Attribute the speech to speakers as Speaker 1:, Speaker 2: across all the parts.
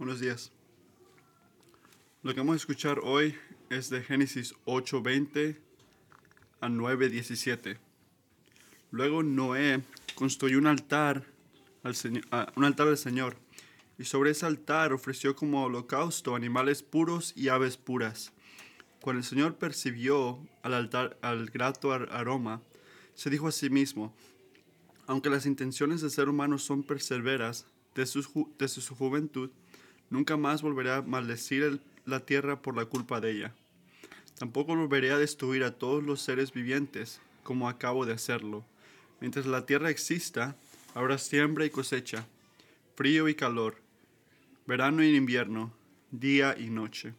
Speaker 1: Buenos días. Lo que vamos a escuchar hoy es de Génesis 8:20 a 9:17. Luego Noé construyó un altar al Señor, un altar al Señor y sobre ese altar ofreció como holocausto animales puros y aves puras. Cuando el Señor percibió al altar al grato aroma, se dijo a sí mismo, aunque las intenciones del ser humano son perseveras desde su, desde su juventud, nunca más volverá a maldecir la tierra por la culpa de ella. Tampoco volveré a destruir a todos los seres vivientes, como acabo de hacerlo. Mientras la tierra exista, habrá siembra y cosecha, frío y calor, verano y invierno, día y noche.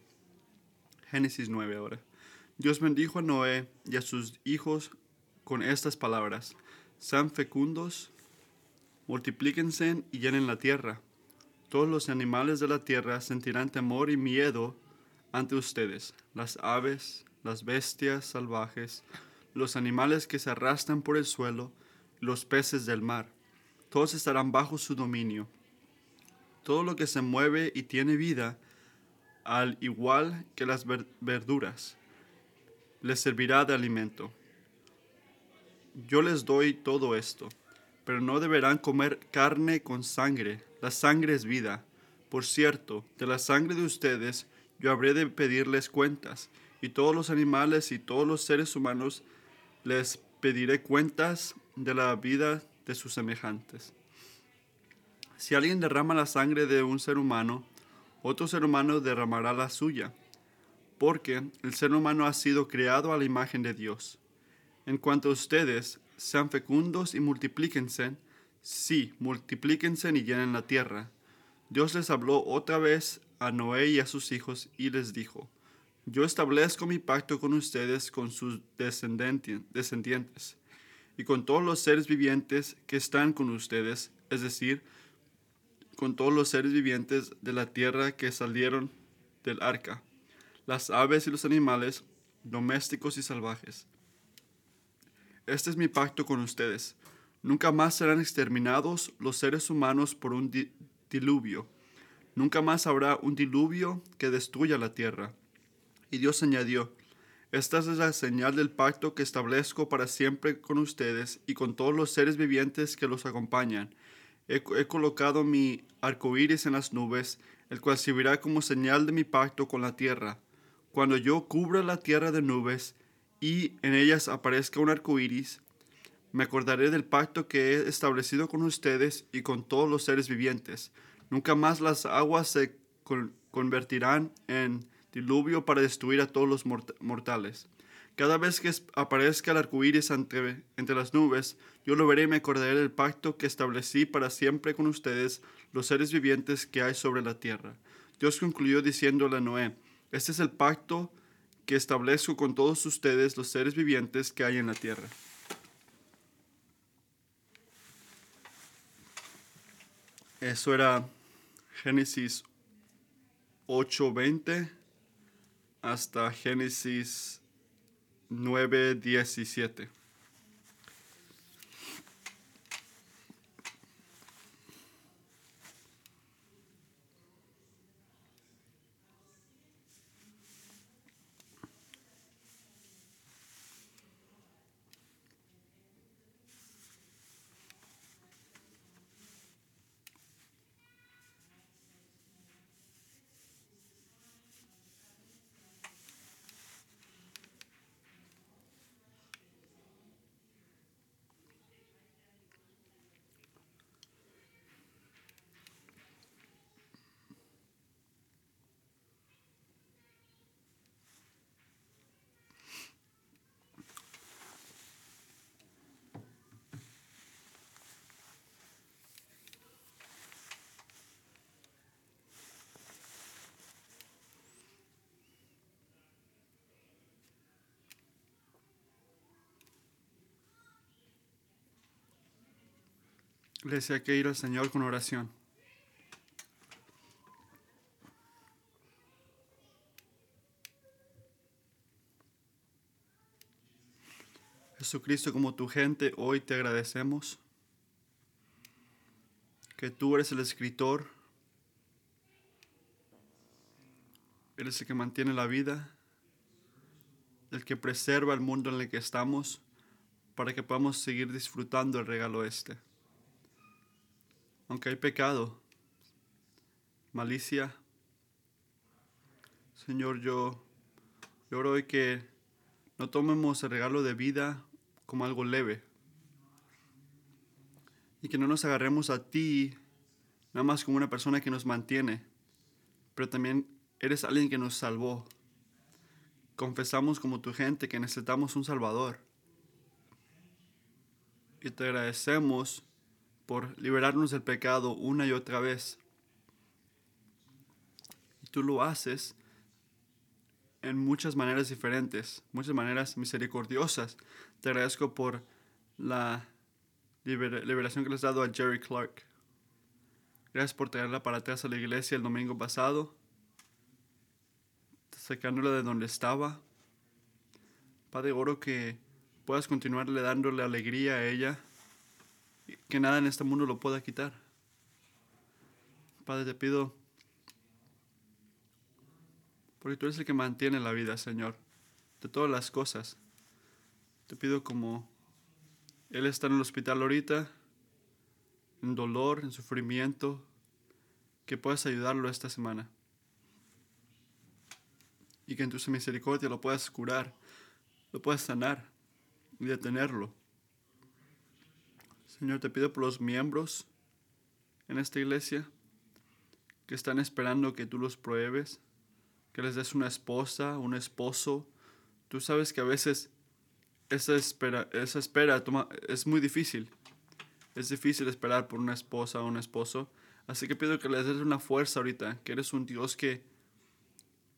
Speaker 1: Génesis 9 ahora. Dios bendijo a Noé y a sus hijos con estas palabras. Sean fecundos, multiplíquense y llenen la tierra. Todos los animales de la tierra sentirán temor y miedo ante ustedes, las aves, las bestias salvajes, los animales que se arrastran por el suelo, los peces del mar. Todos estarán bajo su dominio. Todo lo que se mueve y tiene vida, al igual que las verduras, les servirá de alimento. Yo les doy todo esto, pero no deberán comer carne con sangre. La sangre es vida. Por cierto, de la sangre de ustedes yo habré de pedirles cuentas, y todos los animales y todos los seres humanos les pediré cuentas de la vida de sus semejantes. Si alguien derrama la sangre de un ser humano, otro ser humano derramará la suya, porque el ser humano ha sido creado a la imagen de Dios. En cuanto a ustedes, sean fecundos y multiplíquense, sí, multiplíquense y llenen la tierra. Dios les habló otra vez a Noé y a sus hijos y les dijo, Yo establezco mi pacto con ustedes, con sus descendientes, y con todos los seres vivientes que están con ustedes, es decir, con todos los seres vivientes de la tierra que salieron del arca, las aves y los animales, domésticos y salvajes. Este es mi pacto con ustedes. Nunca más serán exterminados los seres humanos por un diluvio Nunca más habrá un diluvio que destruya la tierra. Y Dios añadió, Esta es la señal del pacto que establezco para siempre con ustedes y con todos los seres vivientes que los acompañan. He, colocado mi arco iris en las nubes, el cual servirá como señal de mi pacto con la tierra. Cuando yo cubra la tierra de nubes y en ellas aparezca un arco iris, me acordaré del pacto que he establecido con ustedes y con todos los seres vivientes Nunca más las aguas se convertirán en diluvio para destruir a todos los mortales. Cada vez que aparezca el arco iris entre, entre, las nubes, yo lo veré y me acordaré del pacto que establecí para siempre con ustedes, los seres vivientes que hay sobre la tierra. Dios concluyó diciéndole a Noé: Este es el pacto que establezco con todos ustedes, los seres vivientes que hay en la tierra. Eso era Génesis 8:20 hasta Génesis 9:17. Le decía que ir al Señor con oración. Jesucristo, como tu gente, hoy te agradecemos que tú eres el escritor Eres el que mantiene la vida, el que preserva el mundo en el que estamos para que podamos seguir disfrutando el regalo este. Aunque hay pecado, malicia, Señor, yo, yo oro hoy que no tomemos el regalo de vida como algo leve y que no nos agarremos a ti nada más como una persona que nos mantiene, pero también eres alguien que nos salvó. Confesamos como tu gente que necesitamos un Salvador. Y te agradecemos por liberarnos del pecado una y otra vez. Y tú lo haces en muchas maneras diferentes, muchas maneras misericordiosas. Te agradezco por la liberación que le has dado a Jerry Clark. Gracias por traerla para atrás a la iglesia el domingo pasado, sacándola de donde estaba. Padre, oro que puedas continuarle dándole alegría a ella, que nada en este mundo lo pueda quitar. Padre, te pido, porque tú eres el que mantiene la vida, Señor, de todas las cosas. Te pido como Él está en el hospital ahorita, en dolor, en sufrimiento, que puedas ayudarlo esta semana. Y que en tu misericordia lo puedas curar, lo puedas sanar y detenerlo. Señor, te pido por los miembros en esta iglesia que están esperando que tú los pruebes, que les des una esposa, un esposo. Tú sabes que a veces esa espera, esa espera es muy difícil. Es difícil esperar por una esposa o un esposo. Así que pido que les des una fuerza ahorita, que eres un Dios que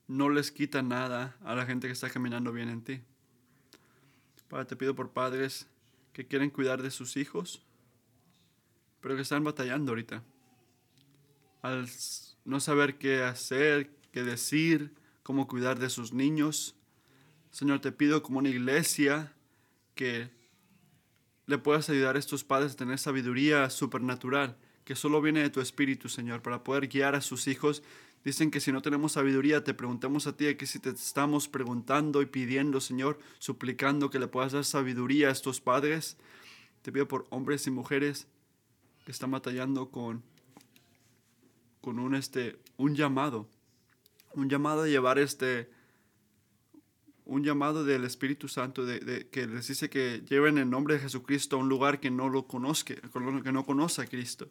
Speaker 1: no les quita nada a la gente que está caminando bien en ti. Padre, te pido por padres que quieren cuidar de sus hijos, pero que están batallando ahorita. Al no saber qué hacer, qué decir, cómo cuidar de sus niños. Señor, te pido como una iglesia que le puedas ayudar a estos padres a tener sabiduría supernatural, que solo viene de tu Espíritu, Señor, para poder guiar a sus hijos. Dicen que si no tenemos sabiduría, te preguntamos a ti, que si te estamos preguntando y pidiendo, Señor, suplicando que le puedas dar sabiduría a estos padres. Te pido por hombres y mujeres que están batallando con, con un, este, un llamado, un llamado a llevar este, un llamado del Espíritu Santo de, que les dice que lleven el nombre de Jesucristo a un lugar que no lo conozca, que no conoce a Cristo.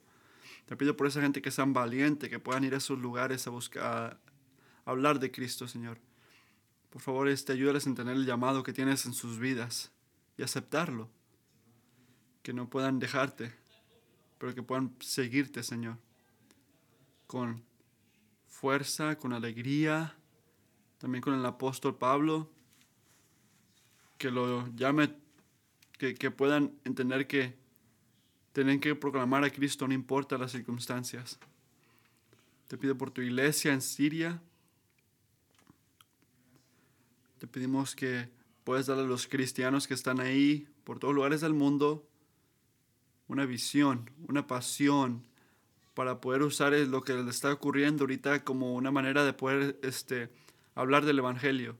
Speaker 1: Te pido por esa gente que sean valientes, que puedan ir a esos lugares a buscar, hablar de Cristo, Señor. Por favor, este, ayúdales a entender el llamado que tienes en sus vidas y aceptarlo. Que no puedan dejarte, pero que puedan seguirte, Señor. Con fuerza, con alegría, también con el apóstol Pablo que lo llame, que, que puedan entender que tienen que proclamar a Cristo no importa las circunstancias. Te pido por tu iglesia en Siria. Te pedimos que puedas darle a los cristianos que están ahí, por todos lugares del mundo, una visión, una pasión para poder usar lo que les está ocurriendo ahorita como una manera de poder este, hablar del Evangelio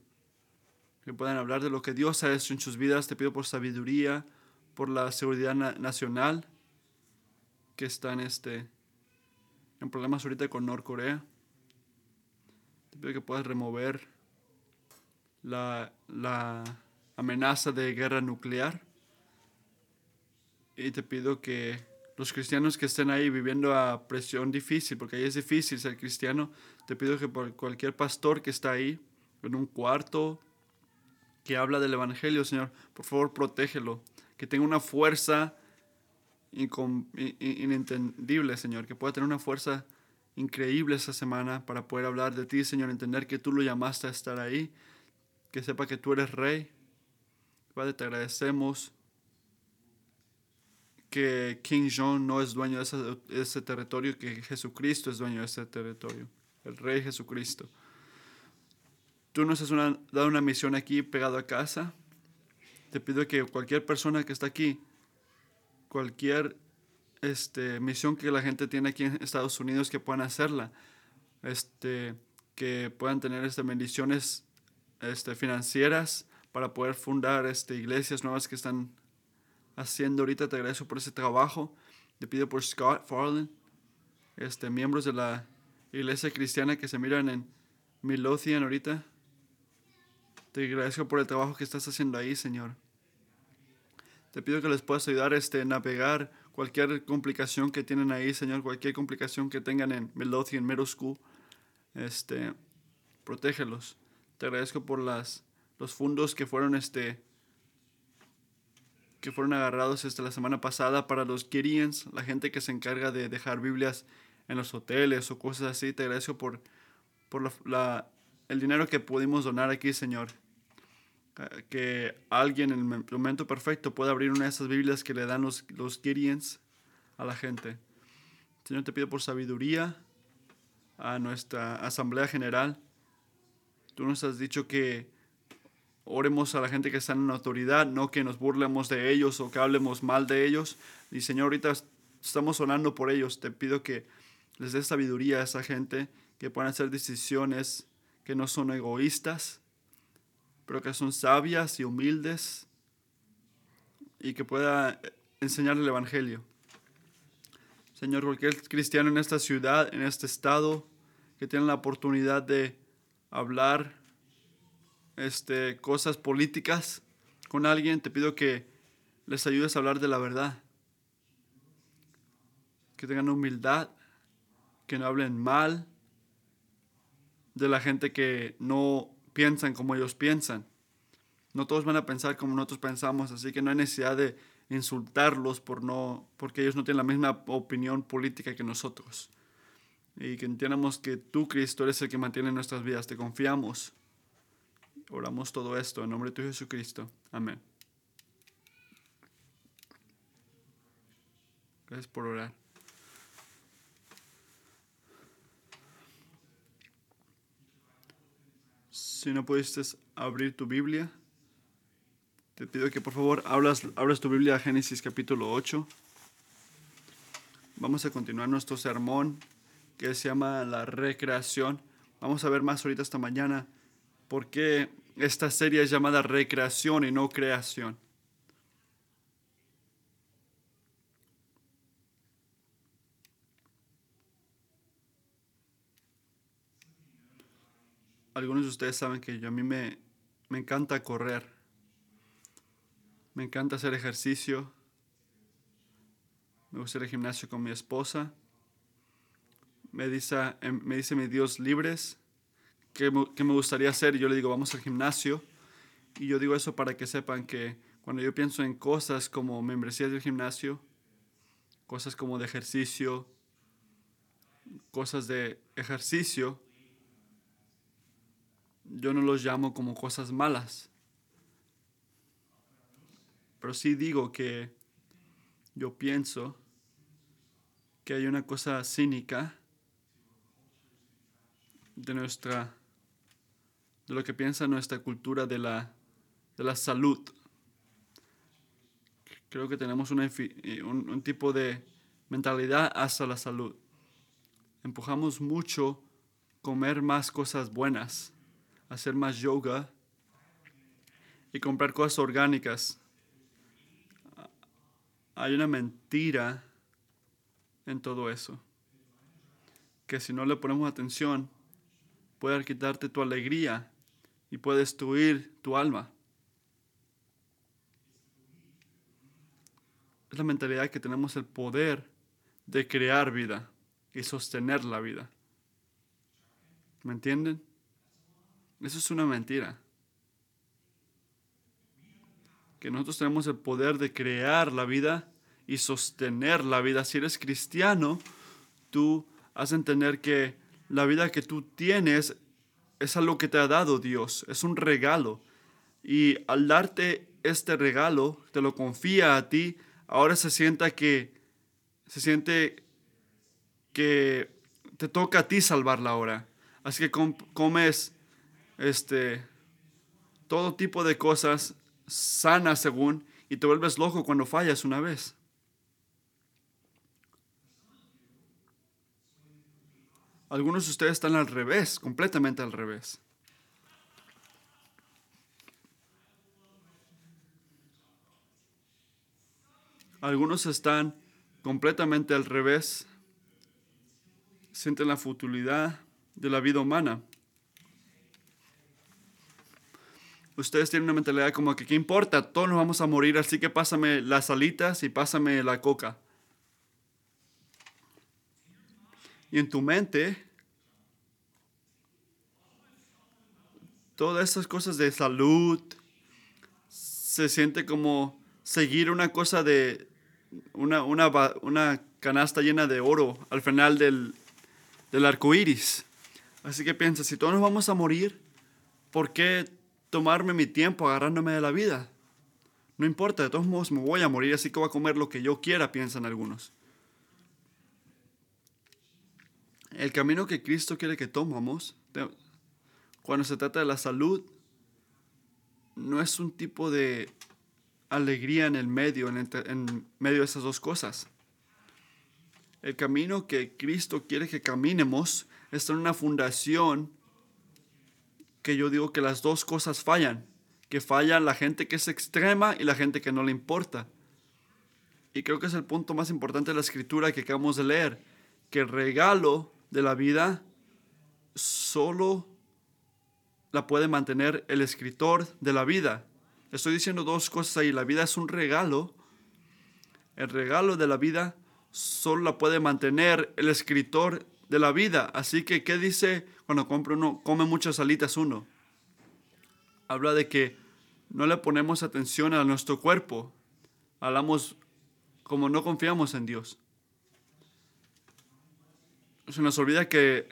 Speaker 1: que puedan hablar de lo que Dios ha hecho en sus vidas. Te pido por sabiduría, por la seguridad nacional que están este, en problemas ahorita con Norcorea. Te pido que puedas remover la, la amenaza de guerra nuclear. Y te pido que los cristianos que estén ahí viviendo a presión difícil, porque ahí es difícil ser cristiano, te pido que por cualquier pastor que está ahí, en un cuarto, que habla del Evangelio, Señor, por favor, protégelo. Que tenga una fuerza inentendible, Señor. Que pueda tener una fuerza increíble esa semana para poder hablar de ti, Señor. Entender que tú lo llamaste a estar ahí. Que sepa que tú eres rey. Padre, te agradecemos que King John no es dueño de ese, territorio, que Jesucristo es dueño de ese territorio. El Rey Jesucristo. Tú nos has dado una misión aquí pegado a casa. Te pido que cualquier persona que está aquí, cualquier este, misión que la gente tiene aquí en Estados Unidos, que puedan hacerla. Este, que puedan tener este, bendiciones este, financieras para poder fundar este, iglesias nuevas que están haciendo ahorita. Te agradezco por ese trabajo. Te pido por Scott Farland, este, miembros de la iglesia cristiana que se miran en Midlothian ahorita. Te agradezco por el trabajo que estás haciendo ahí, Señor. Te pido que les puedas ayudar este, a navegar cualquier complicación que tienen ahí, Señor, cualquier complicación que tengan en Midlothian Middle School. Este, protégelos. Te agradezco por las, los fondos que fueron este, que fueron agarrados esta la semana pasada para los Gideons, la gente que se encarga de dejar Biblias en los hoteles o cosas así. Te agradezco por, por la, el dinero que pudimos donar aquí, Señor. Que alguien en el momento perfecto pueda abrir una de esas Biblias que le dan los, los Gideons a la gente. Señor, te pido por sabiduría a nuestra Asamblea General. Tú nos has dicho que oremos a la gente que está en autoridad, no que nos burlemos de ellos o que hablemos mal de ellos. Y Señor, ahorita estamos orando por ellos. Te pido que les dé sabiduría a esa gente, que puedan hacer decisiones que no son egoístas, pero que son sabias y humildes y que pueda enseñar el Evangelio. Señor, cualquier cristiano en esta ciudad, en este estado, que tiene la oportunidad de hablar este, cosas políticas con alguien, te pido que les ayudes a hablar de la verdad. Que tengan humildad, que no hablen mal de la gente que no piensan como ellos piensan. No todos van a pensar como nosotros pensamos, así que no hay necesidad de insultarlos por no, porque ellos no tienen la misma opinión política que nosotros. Y que entiendamos que tú, Cristo, eres el que mantiene nuestras vidas. Te confiamos. Oramos todo esto en nombre de tu Jesucristo. Amén. Gracias por orar. Si no pudiste abrir tu Biblia, te pido que por favor abras, abras tu Biblia a Génesis capítulo 8. Vamos a continuar nuestro sermón que se llama la recreación. Vamos a ver más ahorita esta mañana por qué esta serie es llamada recreación y no creación. algunos de ustedes saben que yo, a mí me, me encanta correr. Me encanta hacer ejercicio. Me gusta ir al gimnasio con mi esposa. Me dice, em, me dice mi Dios libres. ¿Qué, ¿Qué, me gustaría hacer? Y yo le digo, vamos al gimnasio. Y yo digo eso para que sepan que cuando yo pienso en cosas como membresías del gimnasio, cosas como de ejercicio, cosas de ejercicio, yo no los llamo como cosas malas. Pero sí digo que yo pienso que hay una cosa cínica de nuestra de lo que piensa nuestra cultura de la, de la salud. Creo que tenemos un, un tipo de mentalidad hacia la salud. Empujamos mucho comer más cosas buenas hacer más yoga y comprar cosas orgánicas. Hay una mentira en todo eso. Que si no le ponemos atención, puede quitarte tu alegría y puede destruir tu alma. Es la mentalidad que tenemos el poder de crear vida y sostener la vida. ¿Me entienden? Eso es una mentira. Que nosotros tenemos el poder de crear la vida y sostener la vida. Si eres cristiano, tú has de entender que la vida que tú tienes es algo que te ha dado Dios, es un regalo. Y al darte este regalo, te lo confía a ti, ahora se sienta que se siente que te toca a ti salvarla ahora. Así que comes este, todo tipo de cosas sanas según, y te vuelves loco cuando fallas una vez. Algunos de ustedes están al revés, completamente al revés. Algunos están completamente al revés, sienten la futilidad de la vida humana. Ustedes tienen una mentalidad como que, ¿qué importa? Todos nos vamos a morir, así que pásame las alitas y pásame la coca. Y en tu mente, todas esas cosas de salud, se siente como seguir una cosa de una, una, canasta llena de oro al final del, del arco iris. Así que piensa, si todos nos vamos a morir, ¿por qué tomarme mi tiempo agarrándome de la vida? No importa, de todos modos me voy a morir, así que voy a comer lo que yo quiera, piensan algunos. El camino que Cristo quiere que tomamos, cuando se trata de la salud, no es un tipo de alegría en el medio, en, medio de esas dos cosas. El camino que Cristo quiere que caminemos está en una fundación que yo digo que las dos cosas fallan, que falla la gente que es extrema y la gente que no le importa. Y creo que es el punto más importante de la escritura que acabamos de leer, que el regalo de la vida solo la puede mantener el escritor de la vida, Estoy diciendo dos cosas ahí. La vida es un regalo. El regalo de la vida solo la puede mantener el escritor de la vida. Así que, ¿qué dice cuando compra uno, come muchas alitas uno? Habla de que no le ponemos atención a nuestro cuerpo. Hablamos como no confiamos en Dios. Se nos olvida que,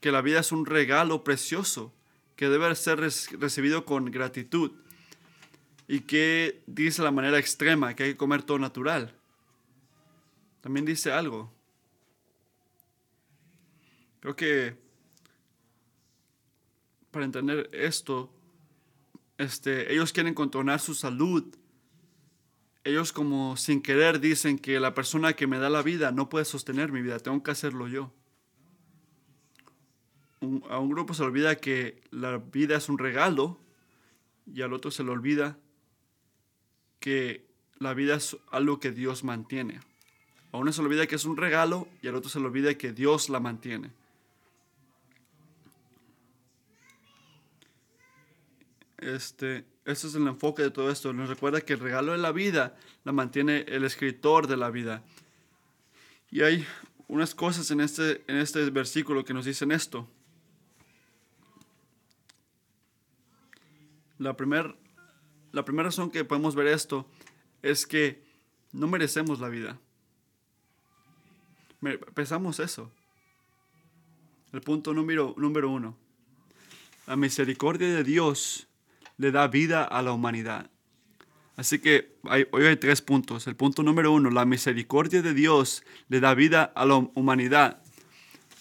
Speaker 1: que la vida es un regalo precioso que debe ser recibido con gratitud y que dice la manera extrema que hay que comer todo natural. También dice algo. Creo que para entender esto, este, ellos quieren controlar su salud. Ellos como sin querer dicen que la persona que me da la vida no puede sostener mi vida, tengo que hacerlo yo. a un grupo se olvida que la vida es un regalo y al otro se le olvida que la vida es algo que Dios mantiene. A uno se le olvida que es un regalo y al otro se le olvida que Dios la mantiene. Este, es el enfoque de todo esto. Nos recuerda que el regalo de la vida la mantiene el escritor de la vida. Y hay unas cosas en este, en este versículo que nos dicen esto. La primera la razón que podemos ver esto es que no merecemos la vida. Pensamos eso. El punto número, número uno. La misericordia de Dios le da vida a la humanidad. Así que hoy hay tres puntos. El punto número uno, la misericordia de Dios le da vida a la humanidad.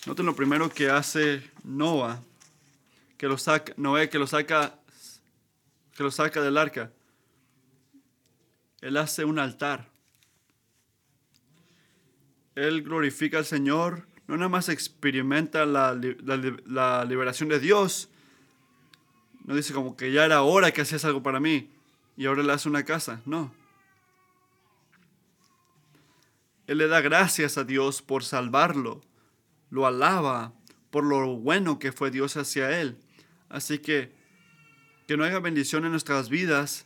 Speaker 1: Noten lo primero que hace Noah, que lo saca, Noé, que lo saca que lo saca del arca. Él hace un altar. Él glorifica al Señor, no nada más experimenta la, liberación de Dios, no dice como que ya era hora que hacías algo para mí y ahora le hace una casa, no. Él le da gracias a Dios por salvarlo, lo alaba por lo bueno que fue Dios hacia él. Así que que no haya bendición en nuestras vidas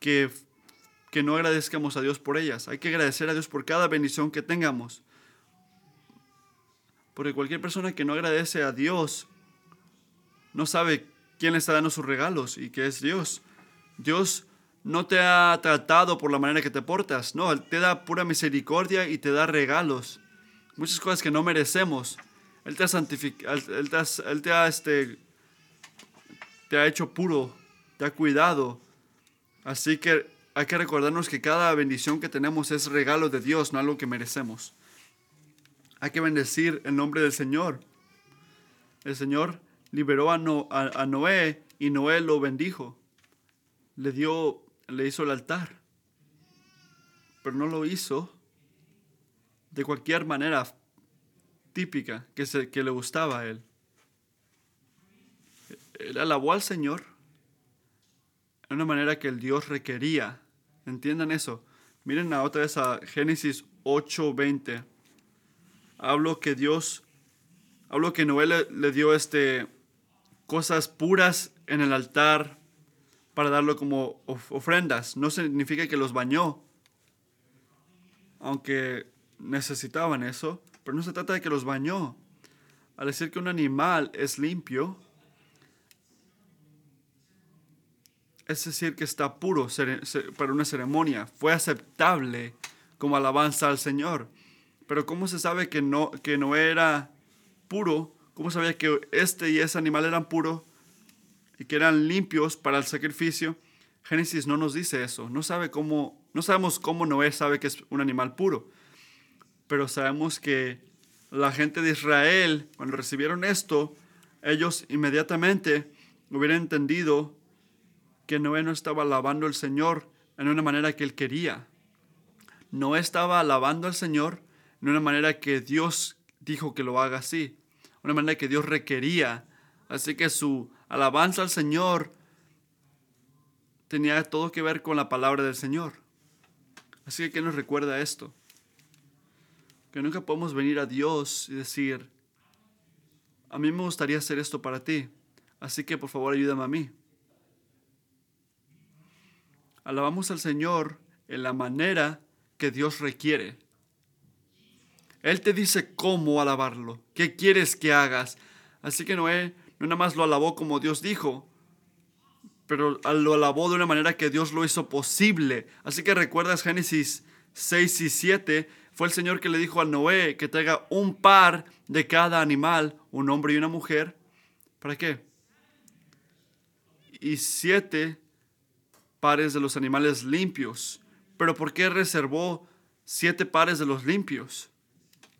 Speaker 1: que, que no agradezcamos a Dios por ellas. Hay que agradecer a Dios por cada bendición que tengamos. Porque cualquier persona que no agradece a Dios no sabe quién le está dando sus regalos y que es Dios. Dios no te ha tratado por la manera que te portas, no, Él te da pura misericordia y te da regalos. Muchas cosas que no merecemos. Él te ha santificado, Él te ha, él te ha este, te ha hecho puro, te ha cuidado. Así que hay que recordarnos que cada bendición que tenemos es regalo de Dios, no algo que merecemos. Hay que bendecir el nombre del Señor. El Señor liberó a, a, Noé y Noé lo bendijo. Le dio, le hizo el altar. Pero no lo hizo de cualquier manera. típica que, se, que le gustaba a él. Él alabó al Señor de una manera que el Dios requería. Entiendan eso. Miren otra vez a Génesis 8:20. Hablo que Dios, hablo que Noé le, dio este, cosas puras en el altar para darlo como ofrendas. No significa que los bañó, aunque necesitaban eso, pero no se trata de que los bañó. Al decir que un animal es limpio, es decir, que está puro para una ceremonia, fue aceptable como alabanza al Señor. Pero ¿cómo se sabe que no, que no era puro? ¿Cómo sabía que este y ese animal eran puros y que eran limpios para el sacrificio? Génesis no nos dice eso. No, sabe cómo, no sabemos cómo Noé sabe que es un animal puro. Pero sabemos que la gente de Israel, cuando recibieron esto, ellos inmediatamente hubieran entendido que Noé no estaba alabando al Señor en una manera que él quería. Noé estaba alabando al Señor en una manera que Dios dijo que lo haga así, una manera que Dios requería. Así que su alabanza al Señor tenía todo que ver con la palabra del Señor. Así que, ¿qué nos recuerda esto? Que nunca podemos venir a Dios y decir, a mí me gustaría hacer esto para ti, así que por favor ayúdame a mí. Alabamos al Señor en la manera que Dios requiere. Él te dice cómo alabarlo, qué quieres que hagas. Así que Noé no nada más lo alabó como Dios dijo, pero lo alabó de una manera que Dios lo hizo posible. Así que recuerdas Génesis 6 y 7, fue el Señor que le dijo a Noé que traiga un par de cada animal, un hombre y una mujer. ¿Para qué? Y siete pares de los animales limpios. Pero ¿por qué reservó siete pares de los limpios?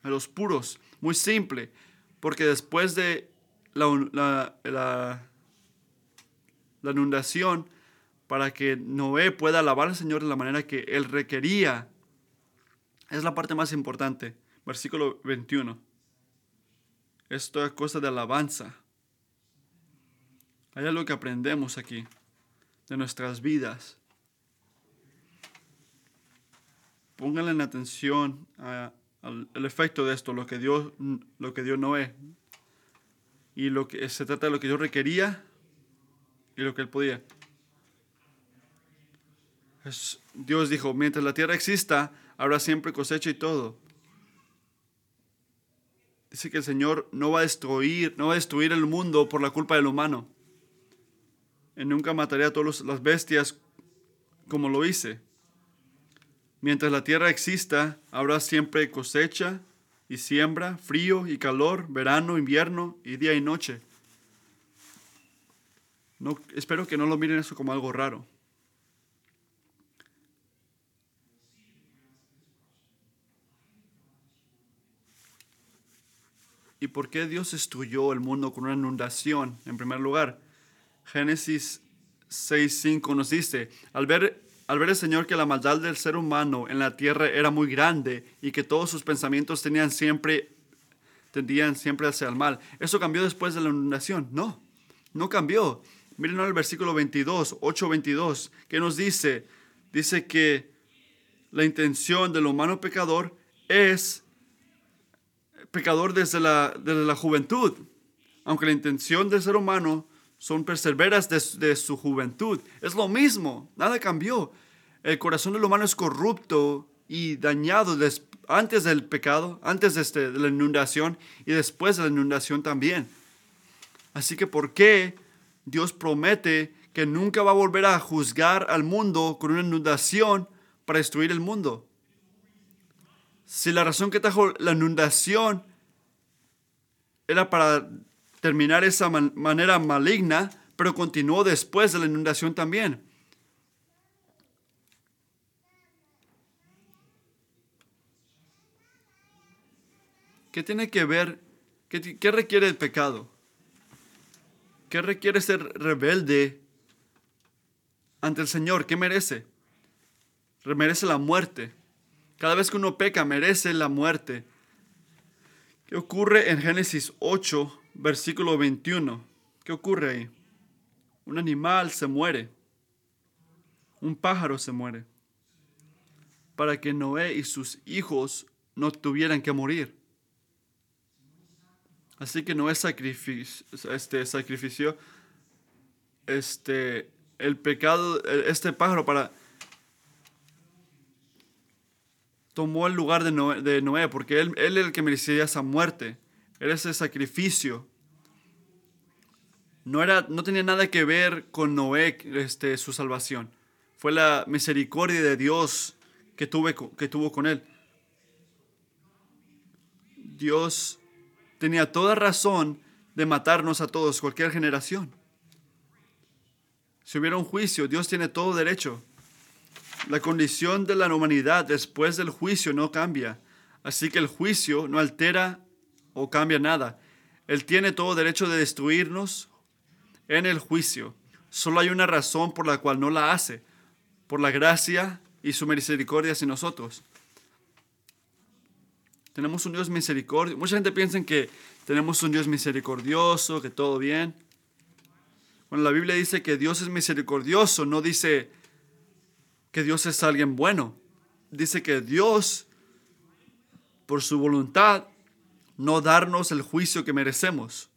Speaker 1: A los puros. Muy simple. Porque después de la, la, inundación, para que Noé pueda alabar al Señor de la manera que él requería, es la parte más importante. Versículo 21. Esto es cosa de alabanza. Hay algo que aprendemos aquí de nuestras vidas. Pónganle en atención al, efecto de esto, lo que Dios, lo que Dios no es. Y lo que se trata de lo que Dios requería y lo que Él podía. Dios dijo, mientras la tierra exista, habrá siempre cosecha y todo. Dice que el Señor no va a destruir, no va a destruir el mundo por la culpa del humano nunca mataré a todas las bestias como lo hice. Mientras la tierra exista, habrá siempre cosecha y siembra, frío y calor, verano, invierno y día y noche. No, espero que no lo miren eso como algo raro. ¿Y por qué Dios destruyó el mundo con una inundación? En primer lugar, Génesis 6.5 nos dice, al ver, al ver el Señor que la maldad del ser humano en la tierra era muy grande y que todos sus pensamientos tenían siempre, tendían siempre hacia el mal, ¿eso cambió después de la inundación? No, no cambió. Miren el versículo 22, 8.22, que nos dice, dice que la intención del humano pecador es pecador desde la, desde la juventud, aunque la intención del ser humano son perseveras de, su juventud. Es lo mismo, nada cambió. El corazón del humano es corrupto y dañado antes del pecado, antes de, este, de la inundación y después de la inundación también. Así que, ¿por qué Dios promete que nunca va a volver a juzgar al mundo con una inundación para destruir el mundo? Si la razón que trajo la inundación era para terminar esa manera maligna, pero continuó después de la inundación también. ¿Qué tiene que ver? ¿Qué, ¿Qué, requiere el pecado? ¿Qué requiere ser rebelde ante el Señor? ¿Qué merece? Merece la muerte. Cada vez que uno peca, merece la muerte. ¿Qué ocurre en Génesis 8, versículo 21? ¿Qué ocurre ahí? Un animal se muere. Un pájaro se muere. Para que Noé y sus hijos no tuvieran que morir. Así que Noé sacrificio, este, sacrificio este, el pecado, este pájaro para... Tomó el lugar de Noé, porque él, él es el que merecía esa muerte. Era ese sacrificio. No, era, no tenía nada que ver con Noé, este, su salvación. Fue la misericordia de Dios que, tuve, que tuvo con él. Dios tenía toda razón de matarnos a todos, cualquier generación. Si hubiera un juicio, Dios tiene todo derecho. La condición de la humanidad después del juicio no cambia. Así que el juicio no altera o cambia nada. Él tiene todo derecho de destruirnos en el juicio. Solo hay una razón por la cual no la hace. Por la gracia y su misericordia hacia nosotros. Tenemos un Dios misericordioso. Mucha gente piensa que tenemos un Dios misericordioso, que todo bien. Bueno, la Biblia dice que Dios es misericordioso, no dice que Dios es alguien bueno. Dice que Dios, por su voluntad, no darnos el juicio que merecemos.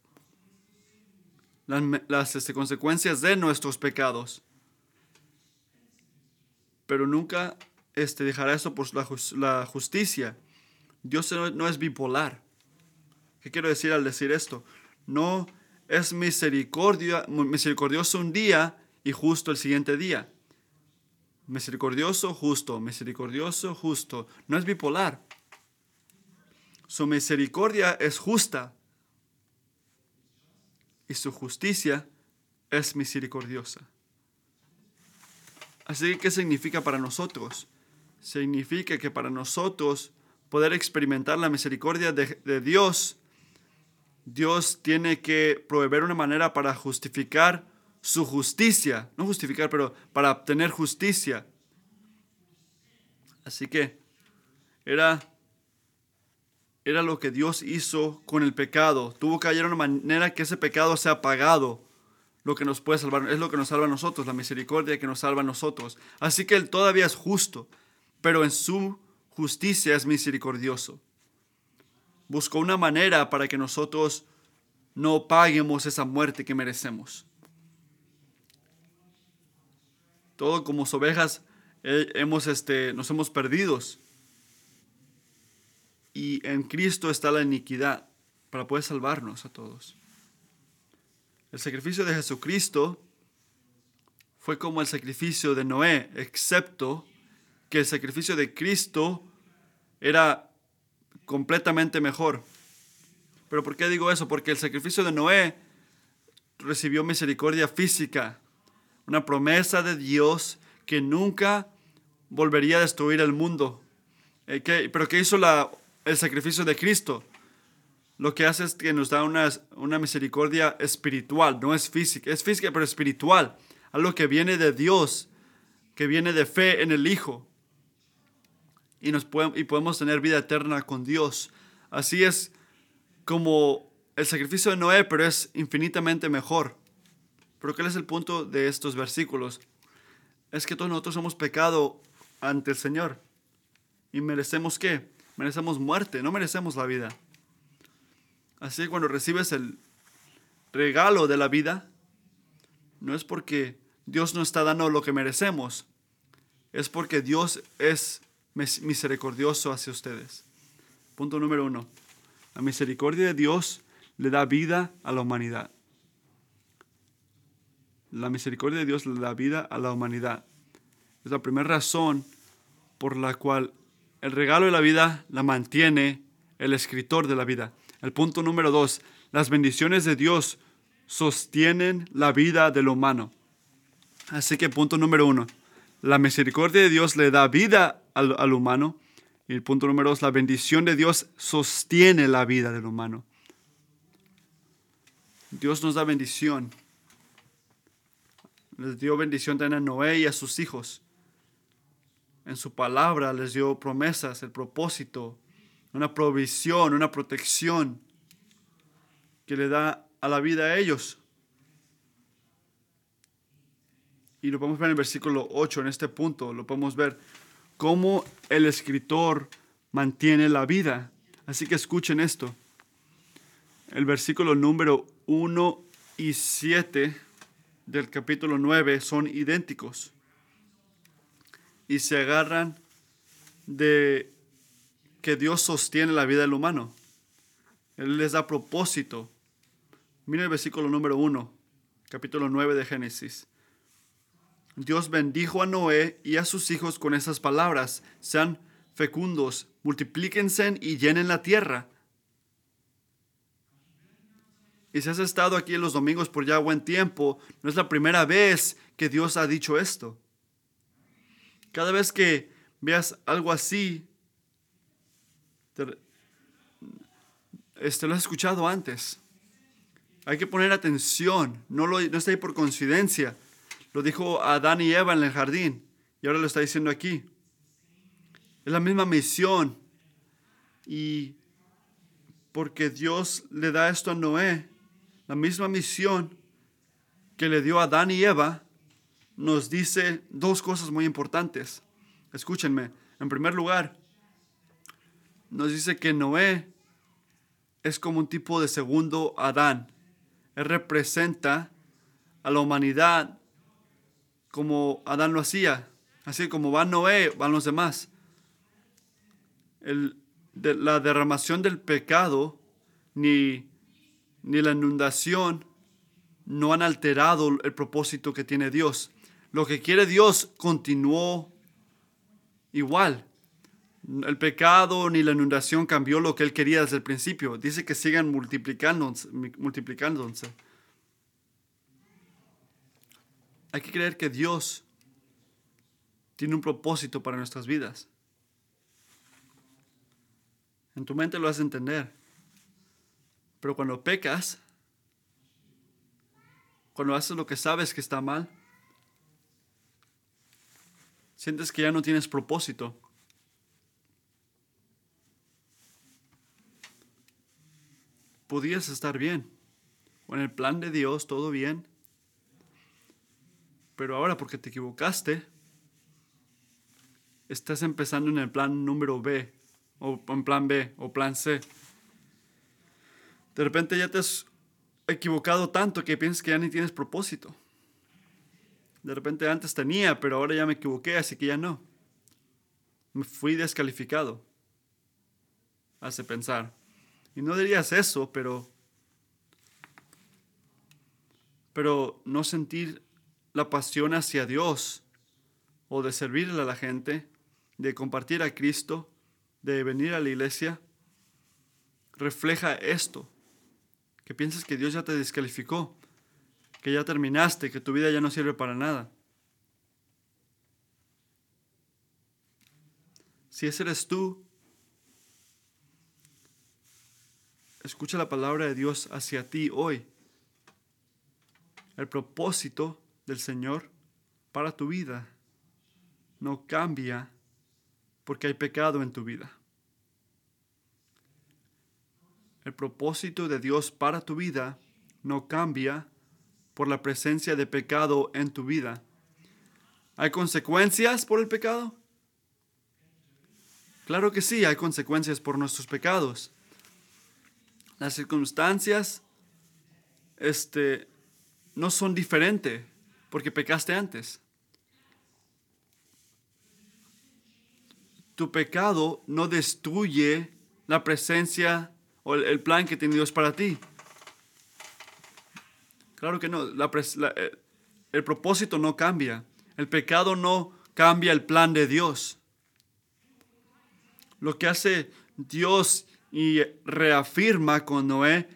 Speaker 1: Las, este, consecuencias de nuestros pecados. Pero nunca este, dejará eso por la justicia. Dios no es bipolar. ¿Qué quiero decir al decir esto? No es misericordia, misericordioso un día y justo el siguiente día. Misericordioso, justo, misericordioso, justo. No es bipolar. Su misericordia es justa y su justicia es misericordiosa. Así que, ¿qué significa para nosotros? Significa que para nosotros poder experimentar la misericordia de, Dios, Dios tiene que proveer una manera para justificar su justicia. No justificar, pero para obtener justicia. Así que era, era lo que Dios hizo con el pecado. Tuvo que hallar una manera que ese pecado sea pagado. Lo que nos puede salvar es lo que nos salva a nosotros, la misericordia que nos salva a nosotros. Así que Él todavía es justo, pero en su justicia es misericordioso. Buscó una manera para que nosotros no paguemos esa muerte que merecemos. Todo como ovejas eh, hemos, este, nos hemos perdidos. Y en Cristo está la iniquidad para poder salvarnos a todos. El sacrificio de Jesucristo fue como el sacrificio de Noé, excepto que el sacrificio de Cristo era completamente mejor. ¿Pero por qué digo eso? Porque el sacrificio de Noé recibió misericordia física, una promesa de Dios que nunca volvería a destruir el mundo. Eh, ¿Pero qué hizo la, el sacrificio de Cristo? Lo que hace es que nos da una, una misericordia espiritual, no es física, es física pero espiritual, algo que viene de Dios, que viene de fe en el Hijo y, nos podemos, y podemos tener vida eterna con Dios. Así es como el sacrificio de Noé, pero es infinitamente mejor. Pero ¿cuál es el punto de estos versículos? Es que todos nosotros hemos pecado ante el Señor. ¿Y merecemos qué? Merecemos muerte, no merecemos la vida. Así que cuando recibes el regalo de la vida, no es porque Dios nos está dando lo que merecemos, es porque Dios es misericordioso hacia ustedes. Punto número uno. La misericordia de Dios le da vida a la humanidad. La misericordia de Dios le da vida a la humanidad. Es la primera razón por la cual el regalo de la vida la mantiene el escritor de la vida. El punto número dos. Las bendiciones de Dios sostienen la vida del humano. Así que punto número uno. La misericordia de Dios le da vida al, humano. Y el punto número dos, la bendición de Dios sostiene la vida del humano. Dios nos da bendición. Les dio bendición también a Noé y a sus hijos. En su palabra les dio promesas, el propósito una provisión, una protección que le da a la vida a ellos. Y lo podemos ver en el versículo 8, en este punto, lo podemos ver cómo el escritor mantiene la vida. Así que escuchen esto. El versículo número 1 y 7 del capítulo 9 son idénticos y se agarran de que Dios sostiene la vida del humano. Él les da propósito. Mira el versículo número 1, capítulo 9 de Génesis. Dios bendijo a Noé y a sus hijos con esas palabras. Sean fecundos, multiplíquense y llenen la tierra. Y si has estado aquí en los domingos por ya buen tiempo, no es la primera vez que Dios ha dicho esto. Cada vez que veas algo así, este, lo has escuchado antes. Hay que poner atención, no, lo, no está ahí por coincidencia. Lo dijo Adán y Eva en el jardín y ahora lo está diciendo aquí. Es la misma misión y porque Dios le da esto a Noé, la misma misión que le dio a Adán y Eva, nos dice dos cosas muy importantes. Escúchenme. En primer lugar, nos dice que Noé es como un tipo de segundo Adán. Él representa a la humanidad como Adán lo hacía. Así como va Noé, van los demás. la derramación del pecado ni, ni la inundación no han alterado el propósito que tiene Dios. Lo que quiere Dios continuó igual. El pecado ni la inundación cambió lo que Él quería desde el principio. Dice que sigan multiplicándose. multiplicándose. Hay que creer que Dios tiene un propósito para nuestras vidas. En tu mente lo vas a entender. Pero cuando pecas, cuando haces lo que sabes que está mal, sientes que ya no tienes propósito. Podías estar bien, con el plan de Dios, todo bien, pero ahora porque te equivocaste, estás empezando en el plan número B, o en plan B, o plan C. De repente ya te has equivocado tanto que piensas que ya ni tienes propósito. De repente antes tenía, pero ahora ya me equivoqué, así que ya no. Me fui descalificado. Hace pensar. Y no dirías eso, pero pero no sentir la pasión hacia Dios o de servirle a la gente, de compartir a Cristo, de venir a la iglesia, refleja esto, que piensas que Dios ya te descalificó, que ya terminaste, que tu vida ya no sirve para nada. Si ese eres tú, escucha la palabra de Dios hacia ti hoy. El propósito del Señor para tu vida no cambia porque hay pecado en tu vida. El propósito de Dios para tu vida no cambia por la presencia de pecado en tu vida. ¿Hay consecuencias por el pecado? Claro que sí, hay consecuencias por nuestros pecados. Las circunstancias este, no son diferentes porque pecaste antes. Tu pecado no destruye la presencia o el plan que tiene Dios para ti. Claro que no. Eh, el propósito no cambia. El pecado no cambia el plan de Dios. Lo que hace Dios y reafirma con Noé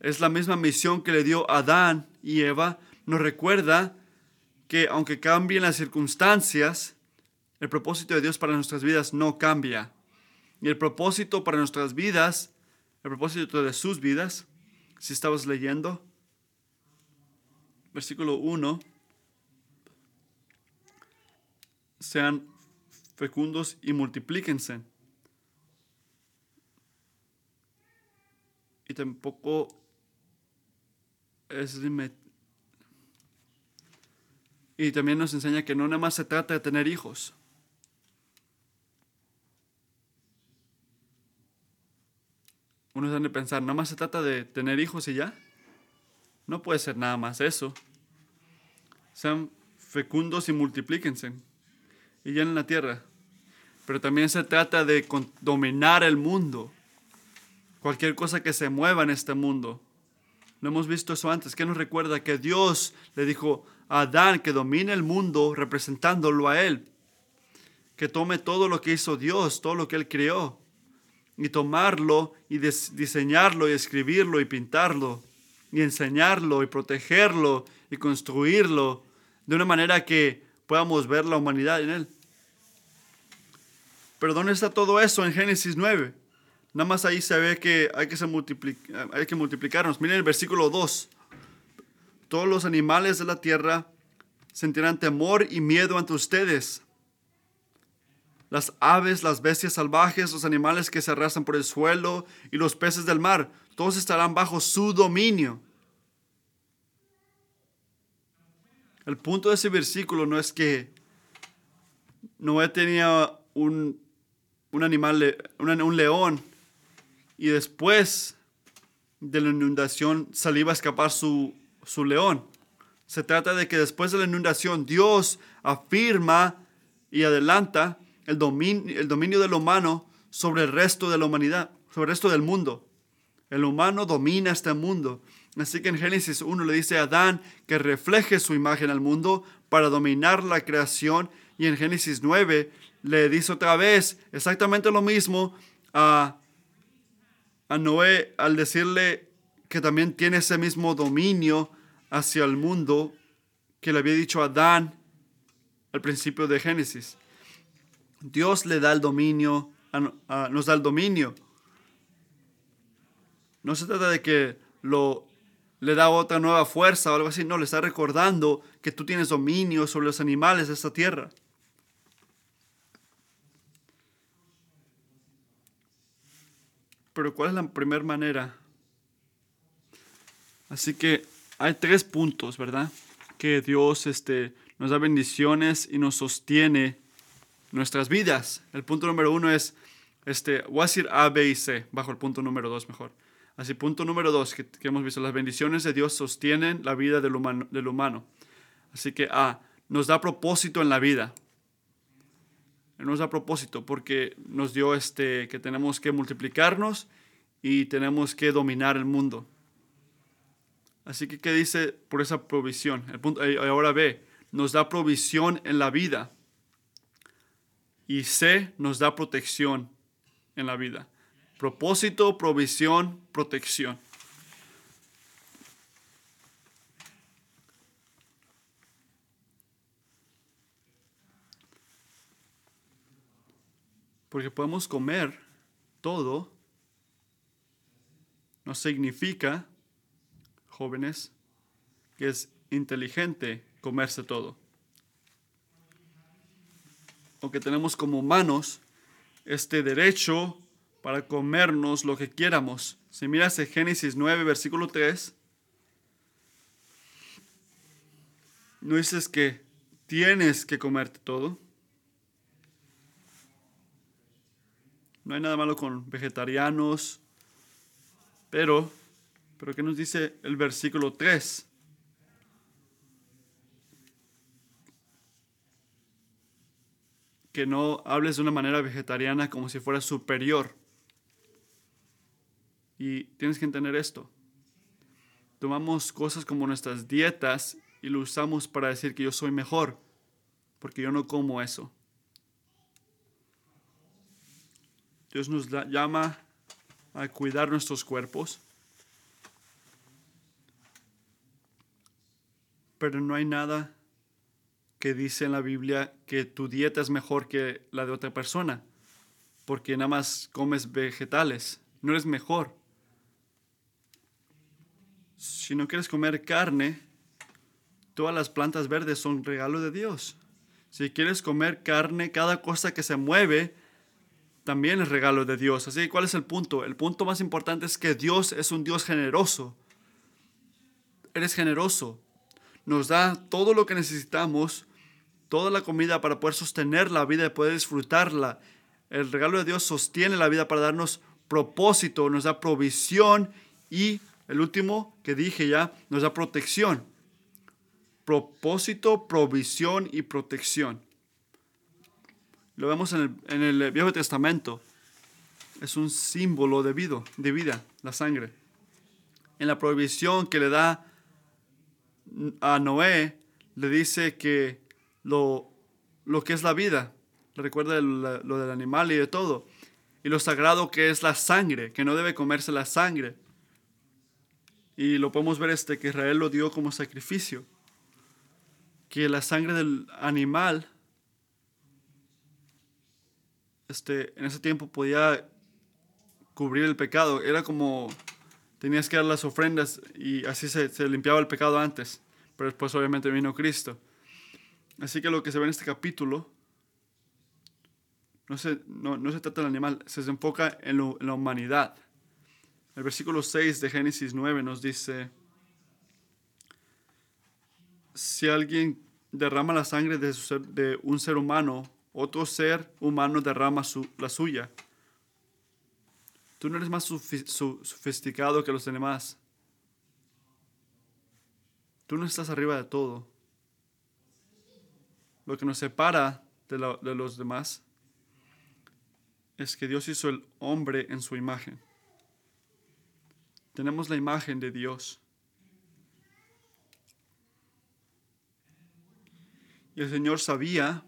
Speaker 1: es la misma misión que le dio Adán y Eva. Nos recuerda que aunque cambien las circunstancias, el propósito de Dios para nuestras vidas no cambia. Y el propósito para nuestras vidas, el propósito de sus vidas, si estabas leyendo, versículo 1, sean fecundos y multiplíquense. y tampoco es y también nos enseña que no nada más se trata de tener hijos. Uno debe pensar, nada más se trata de tener hijos y ya. No puede ser nada más eso. Sean fecundos y multiplíquense y llenen la tierra. Pero también se trata de dominar el mundo. Cualquier cosa que se mueva en este mundo. No hemos visto eso antes. ¿Qué nos recuerda? Que Dios le dijo a Adán que domine el mundo representándolo a Él. Que tome todo lo que hizo Dios, todo lo que Él creó. Y tomarlo y diseñarlo y escribirlo y pintarlo. Y enseñarlo y protegerlo y construirlo de una manera que podamos ver la humanidad en Él. Pero ¿dónde está todo eso en Génesis 9? Nada más ahí se ve que hay que, multiplicarnos. Miren el versículo 2. Todos los animales de la tierra sentirán temor y miedo ante ustedes. Las aves, las bestias salvajes, los animales que se arrastran por el suelo y los peces del mar, todos estarán bajo su dominio. El punto de ese versículo no es que Noé tenía un un animal, un león, y después de la inundación salía a escapar su, su león. Se trata de que después de la inundación Dios afirma y adelanta el dominio, el dominio del humano sobre el resto de la humanidad, sobre el resto del mundo. El humano domina este mundo. Así que en Génesis 1 le dice a Adán que refleje su imagen al mundo para dominar la creación. Y en Génesis 9 le dice otra vez exactamente lo mismo a, a Noé al decirle que también tiene ese mismo dominio hacia el mundo que le había dicho a Adán al principio de Génesis. Dios le da el dominio, nos da el dominio. No se trata de que lo, le da otra nueva fuerza o algo así, no, le está recordando que tú tienes dominio sobre los animales de esta tierra. Pero ¿cuál es la primera manera? Así que hay tres puntos, ¿verdad? Que Dios este, nos da bendiciones y nos sostiene nuestras vidas. El punto número uno es, este, voy a B y C, bajo el punto número dos mejor. Así, punto número dos que, hemos visto, las bendiciones de Dios sostienen la vida del humano, del humano. Así que A, nos da propósito en la vida nos da propósito porque nos dio este que tenemos que multiplicarnos y tenemos que dominar el mundo. Así que, ¿qué dice por esa provisión? El punto, eh, ahora B, nos da provisión en la vida. Y C, nos da protección en la vida. Propósito, provisión, protección. Porque podemos comer todo, no significa, jóvenes, que es inteligente comerse todo. O que tenemos como humanos este derecho para comernos lo que quieramos. Si miras en Génesis 9, versículo 3, no dices que tienes que comerte todo. No hay nada malo con vegetarianos, pero, pero ¿qué nos dice el versículo 3? Que no hables de una manera vegetariana como si fuera superior. Y tienes que entender esto. Tomamos cosas como nuestras dietas y lo usamos para decir que yo soy mejor, porque yo no como eso. Dios nos llama a cuidar nuestros cuerpos, pero no hay nada que dice en la Biblia que tu dieta es mejor que la de otra persona, porque nada más comes vegetales, no eres mejor. Si no quieres comer carne, todas las plantas verdes son regalo de Dios. Si quieres comer carne, cada cosa que se mueve también es regalo de Dios. Así que, ¿cuál es el punto? El punto más importante es que Dios es un Dios generoso. Eres generoso. Nos da todo lo que necesitamos, toda la comida para poder sostener la vida y poder disfrutarla. El regalo de Dios sostiene la vida para darnos propósito, nos da provisión y el último que dije ya, nos da protección. Propósito, provisión y protección. Lo vemos en el, Viejo Testamento. Es un símbolo de vida, de vida, la sangre. En la provisión que le da a Noé, le dice que lo, lo que es la vida, recuerda lo del animal y de todo, y lo sagrado que es la sangre, que no debe comerse la sangre. Y lo podemos ver este, que Israel lo dio como sacrificio, que la sangre del animal este, en ese tiempo podía cubrir el pecado. Era como tenías que dar las ofrendas y así se, limpiaba el pecado antes. Pero después obviamente vino Cristo. Así que lo que se ve en este capítulo no se, no, se trata del animal, se enfoca en, la humanidad. El versículo 6 de Génesis 9 nos dice, si alguien derrama la sangre de, de un ser humano, otro ser humano derrama la suya. Tú no eres más sofisticado que los demás. Tú no estás arriba de todo. Lo que nos separa de, de los demás es que Dios hizo el hombre en su imagen. Tenemos la imagen de Dios. Y el Señor sabía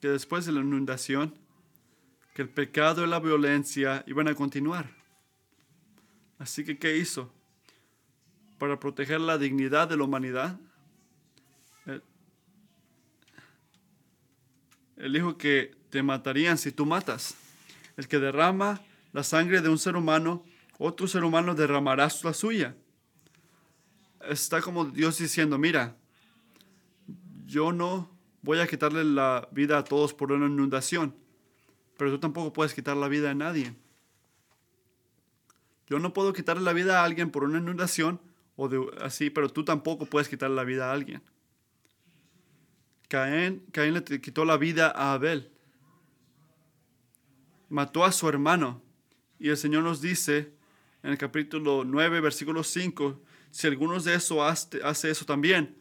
Speaker 1: que después de la inundación, que el pecado y la violencia iban a continuar. Así que, ¿qué hizo? Para proteger la dignidad de la humanidad, él dijo que te matarían si tú matas. El que derrama la sangre de un ser humano, otro ser humano derramará la suya. Está como Dios diciendo, mira, yo no voy a quitarle la vida a todos por una inundación, pero tú tampoco puedes quitar la vida a nadie. Yo no puedo quitarle la vida a alguien por una inundación o así, pero tú tampoco puedes quitarle la vida a alguien. Caín, Caín le quitó la vida a Abel. Mató a su hermano. Y el Señor nos dice en el capítulo 9, versículo 5, si alguno de eso hace, hace eso también,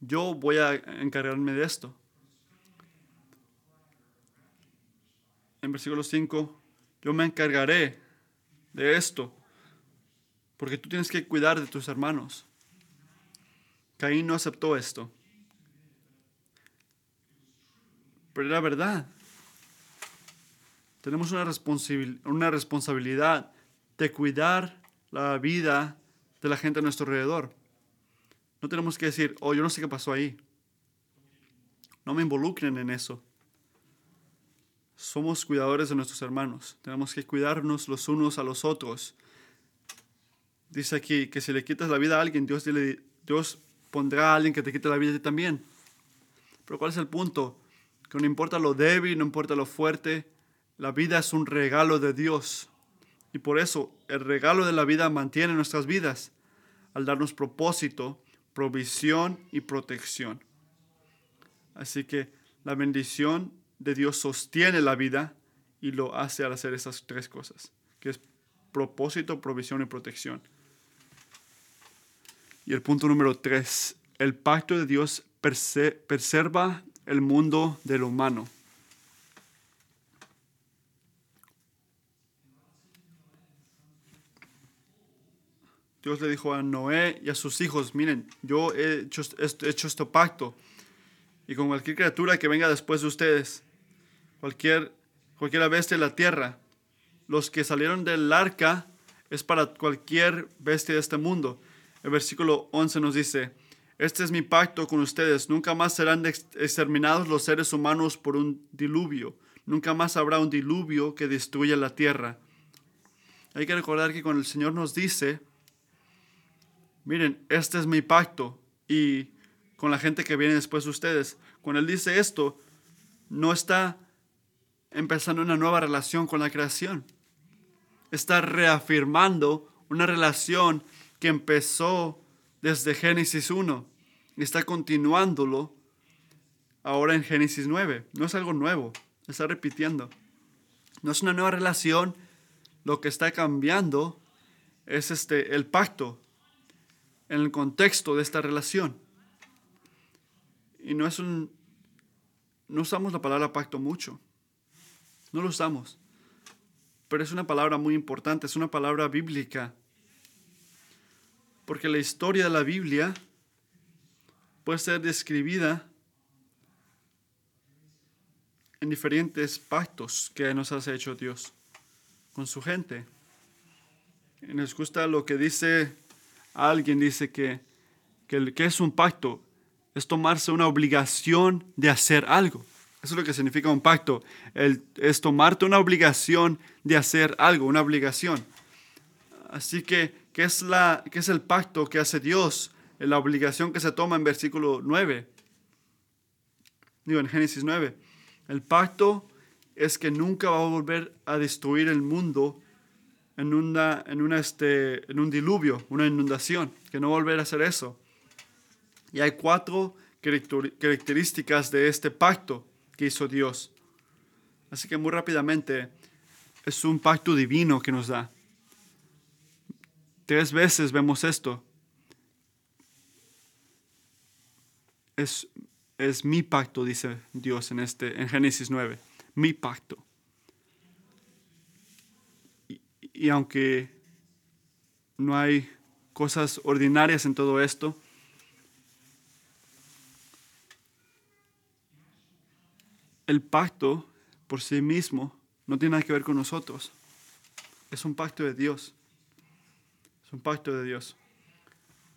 Speaker 1: yo voy a encargarme de esto. En versículo 5, yo me encargaré de esto, porque tú tienes que cuidar de tus hermanos. Caín no aceptó esto. Pero era verdad. Tenemos una, una responsabilidad de cuidar la vida de la gente a nuestro alrededor. No tenemos que decir, oh, yo no sé qué pasó ahí. No me involucren en eso. Somos cuidadores de nuestros hermanos. Tenemos que cuidarnos los unos a los otros. Dice aquí que si le quitas la vida a alguien, Dios, Dios pondrá a alguien que te quite la vida a ti también. Pero ¿cuál es el punto? Que no importa lo débil, no importa lo fuerte, la vida es un regalo de Dios. Y por eso el regalo de la vida mantiene nuestras vidas al darnos propósito, provisión y protección. Así que la bendición de Dios sostiene la vida y lo hace al hacer esas tres cosas, que es propósito, provisión y protección. Y el punto número tres, el pacto de Dios preserva el mundo del humano. Dios le dijo a Noé y a sus hijos, miren, yo he hecho, este pacto y con cualquier criatura que venga después de ustedes, cualquier, cualquier bestia de la tierra, los que salieron del arca es para cualquier bestia de este mundo. El versículo 11 nos dice, este es mi pacto con ustedes, nunca más serán exterminados los seres humanos por un diluvio, nunca más habrá un diluvio que destruya la tierra. Hay que recordar que cuando el Señor nos dice, miren, este es mi pacto y con la gente que viene después de ustedes. Cuando Él dice esto, no está empezando una nueva relación con la creación. Está reafirmando una relación que empezó desde Génesis 1 y está continuándolo ahora en Génesis 9. No es algo nuevo, está repitiendo. No es una nueva relación, lo que está cambiando es este, el pacto en el contexto de esta relación. Y no es un... No usamos la palabra pacto mucho. No lo usamos. Pero es una palabra muy importante, es una palabra bíblica. Porque la historia de la Biblia puede ser describida en diferentes pactos que nos ha hecho Dios con su gente. Y nos gusta lo que dice alguien, dice que, que, que es un pacto, es tomarse una obligación de hacer algo. Eso es lo que significa un pacto. El, es tomarte una obligación de hacer algo, una obligación. Así que, ¿qué es, la, qué es el pacto que hace Dios? La obligación que se toma en versículo 9. Digo, en Génesis 9. El pacto es que nunca va a volver a destruir el mundo en, una, en, una, este, en un diluvio, una inundación, que no va volver a hacer eso. Y hay cuatro características de este pacto que hizo Dios. Así que muy rápidamente, es un pacto divino que nos da. Tres veces vemos esto. Es, es mi pacto, dice Dios en, este, en Génesis 9. Mi pacto. Y, y aunque no hay cosas ordinarias en todo esto, el pacto por sí mismo no tiene nada que ver con nosotros. Es un pacto de Dios. Es un pacto de Dios.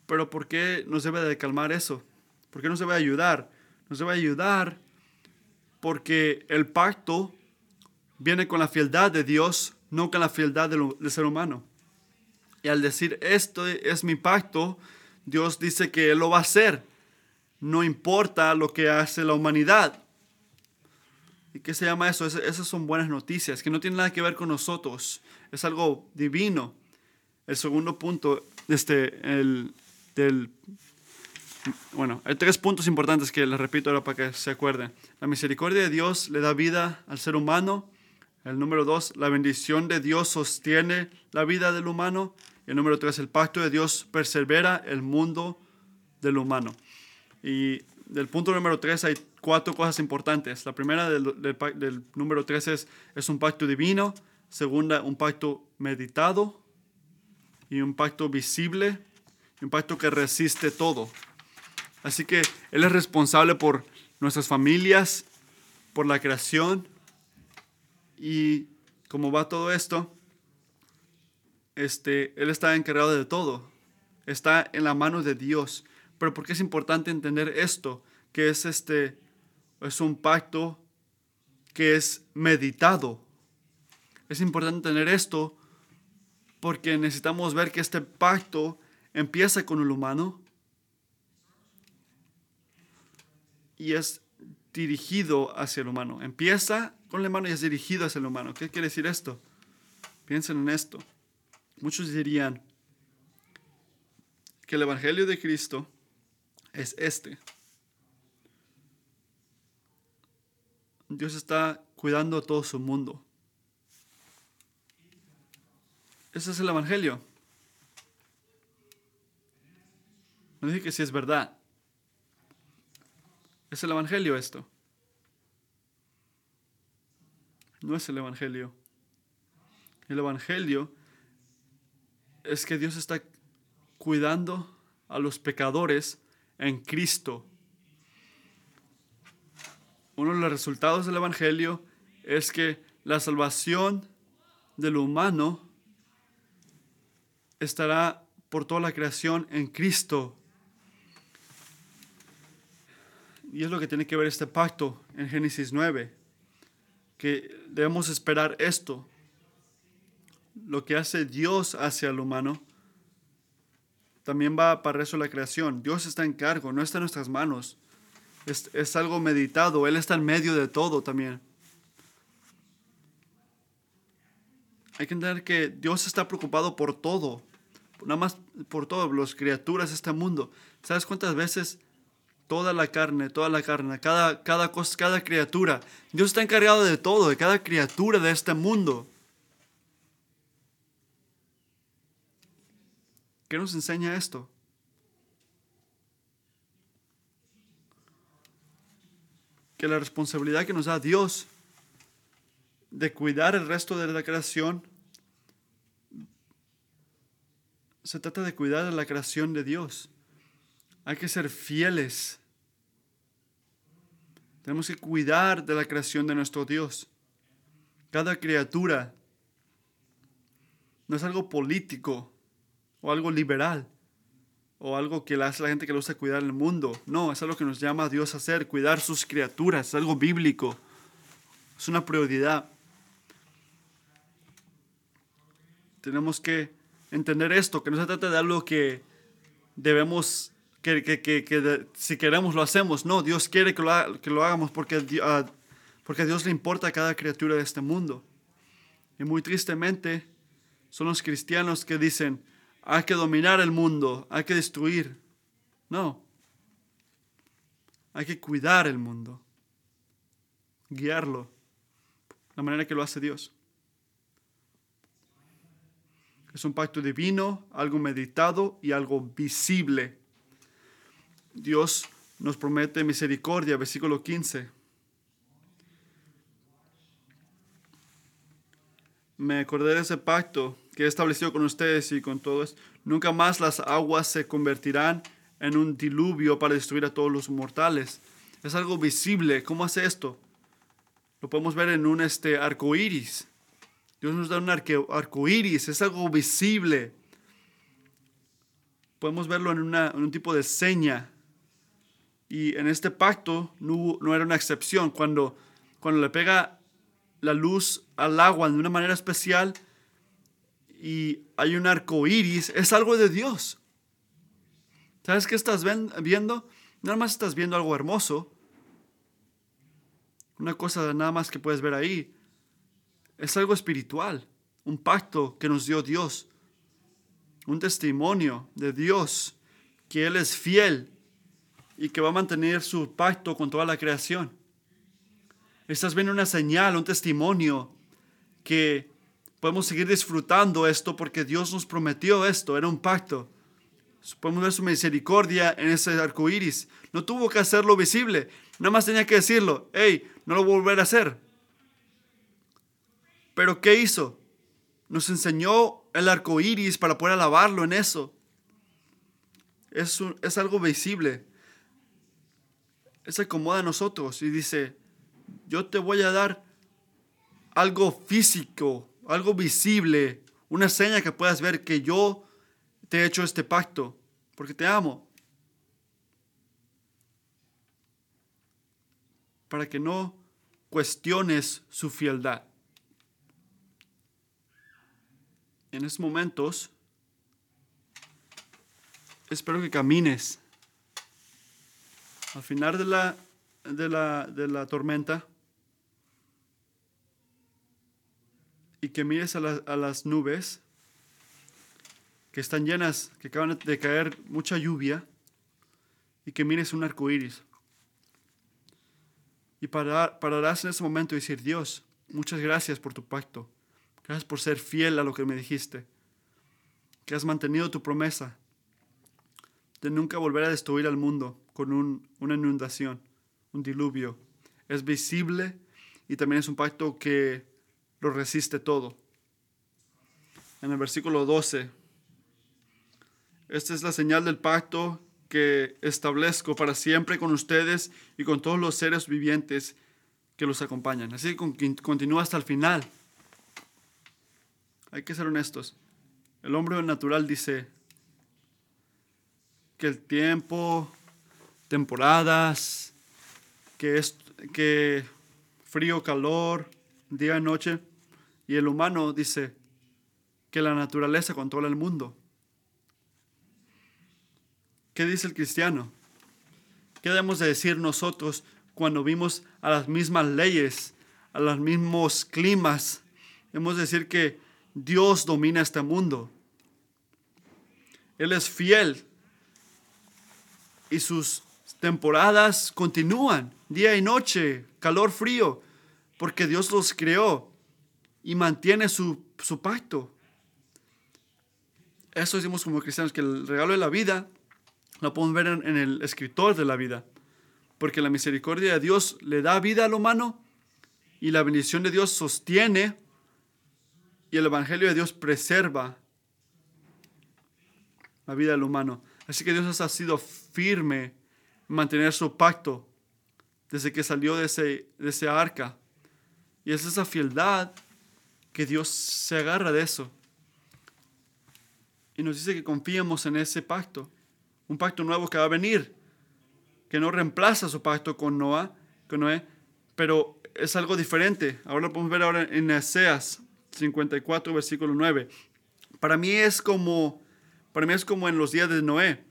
Speaker 1: Pero ¿por qué nos debe de calmar eso? ¿Por qué nos debe ayudar? Nos debe ayudar porque el pacto viene con la fieldad de Dios, no con la fieldad del, del ser humano. Y al decir esto es mi pacto, Dios dice que Él lo va a hacer. No importa lo que hace la humanidad. ¿Y qué se llama eso? esas son buenas noticias, que no tienen nada que ver con nosotros. Es algo divino. El segundo punto, este, el, del, bueno, hay tres puntos importantes que les repito ahora para que se acuerden. La misericordia de Dios le da vida al ser humano. El número dos, la bendición de Dios sostiene la vida del humano. Y el número tres, el pacto de Dios persevera el mundo del humano. Y del punto número tres hay cuatro cosas importantes. La primera del, del, número tres es, es un pacto divino. Segunda, un pacto meditado. Y un pacto visible. Un pacto que resiste todo. Así que Él es responsable por nuestras familias, por la creación. Y como va todo esto, este, Él está encargado de todo. Está en la mano de Dios. Pero ¿por qué es importante entender esto? Que es, este, es un pacto que es meditado. Es importante tener esto porque necesitamos ver que este pacto empieza con el humano y es dirigido hacia el humano. Empieza con el humano y es dirigido hacia el humano. ¿Qué quiere decir esto? Piensen en esto. Muchos dirían que el Evangelio de Cristo es este. Dios está cuidando a todo su mundo. Ese es el Evangelio. No dije que sí es verdad. ¿Es el Evangelio esto? No es el Evangelio. El Evangelio es que Dios está cuidando a los pecadores en Cristo. Uno de los resultados del Evangelio es que la salvación del humano estará por toda la creación en Cristo. Y es lo que tiene que ver este pacto en Génesis 9, que debemos esperar esto. Lo que hace Dios hacia el humano, también va para eso la creación. Dios está en cargo, no está en nuestras manos. Es, es algo meditado, Él está en medio de todo también. hay que entender que Dios está preocupado por todo, nada más por todo, las criaturas de este mundo. ¿Sabes cuántas veces toda la carne, toda la carne, cada, cada cosa, cada criatura, Dios está encargado de todo, de cada criatura de este mundo? ¿Qué nos enseña esto? Que la responsabilidad que nos da Dios de cuidar el resto de la creación, se trata de cuidar de la creación de Dios. Hay que ser fieles. Tenemos que cuidar de la creación de nuestro Dios. Cada criatura no es algo político o algo liberal o algo que le hace a la gente que le gusta cuidar el mundo. No, es algo que nos llama a Dios a hacer, cuidar sus criaturas, es algo bíblico. Es una prioridad. Tenemos que entender esto, que no se trata de algo que debemos, que, que, que, si queremos lo hacemos. No, Dios quiere que lo, que lo hagamos porque, uh, porque Dios le importa a cada criatura de este mundo. Y muy tristemente son los cristianos que dicen, hay que dominar el mundo, hay que destruir. No, hay que cuidar el mundo, guiarlo, la manera que lo hace Dios. Es un pacto divino, algo meditado y algo visible. Dios nos promete misericordia, versículo 15. Me acordé de ese pacto que he establecido con ustedes y con todos. Nunca más las aguas se convertirán en un diluvio para destruir a todos los mortales. Es algo visible. ¿Cómo hace esto? Lo podemos ver en un este, arco iris. Dios nos da un arco iris, es algo visible. Podemos verlo en, un tipo de seña. Y en este pacto no, era una excepción. Cuando, cuando le pega la luz al agua de una manera especial y hay un arco iris, es algo de Dios. ¿Sabes qué estás viendo? Nada más estás viendo algo hermoso. Una cosa nada más que puedes ver ahí es algo espiritual, un pacto que nos dio Dios, un testimonio de Dios, que Él es fiel y que va a mantener su pacto con toda la creación. Estás viendo una señal, un testimonio que podemos seguir disfrutando esto porque Dios nos prometió esto, era un pacto. Podemos ver su misericordia en ese arco iris. No tuvo que hacerlo visible, nada más tenía que decirlo: hey, no lo volveré a hacer. Pero ¿qué hizo? Nos enseñó el arco iris para poder alabarlo en eso. Es, es algo visible. Se acomoda a nosotros y dice: Yo te voy a dar algo físico, algo visible, una seña que puedas ver que yo te he hecho este pacto, porque te amo. Para que no cuestiones su fieldad. En estos momentos, espero que camines al final de la, de la, de la tormenta y que mires a, a, las nubes que están llenas, que acaban de caer mucha lluvia y que mires un arco iris. Y pararás en ese momento y decir, Dios, muchas gracias por tu pacto. Gracias por ser fiel a lo que me dijiste. Que has mantenido tu promesa de nunca volver a destruir al mundo con una inundación, un diluvio. Es visible y también es un pacto que lo resiste todo. En el versículo 12, esta es la señal del pacto que establezco para siempre con ustedes y con todos los seres vivientes que los acompañan. Así que continúa hasta el final. Hay que ser honestos. El hombre natural dice que el tiempo, temporadas, que, es, que frío, calor, día, noche. Y el humano dice que la naturaleza controla el mundo. ¿Qué dice el cristiano? ¿Qué debemos de decir nosotros cuando vimos a las mismas leyes, a los mismos climas? Debemos decir que Dios domina este mundo. Él es fiel. Y sus temporadas continúan, día y noche, calor, frío, porque Dios los creó y mantiene su, su pacto. Eso decimos como cristianos, que el regalo de la vida lo podemos ver en, en el escritor de la vida, porque la misericordia de Dios le da vida al humano y la bendición de Dios sostiene el Evangelio de Dios preserva la vida del humano. Así que Dios ha sido firme en mantener su pacto desde que salió de ese, de ese arca. Y es esa fieldad que Dios se agarra de eso. Y nos dice que confiemos en ese pacto. Un pacto nuevo que va a venir. Que no reemplaza su pacto con Noah, con Noé, pero es algo diferente. Ahora lo podemos ver ahora en Eseas 54, versículo 9. Para mí es como, para mí es como en los días de Noé,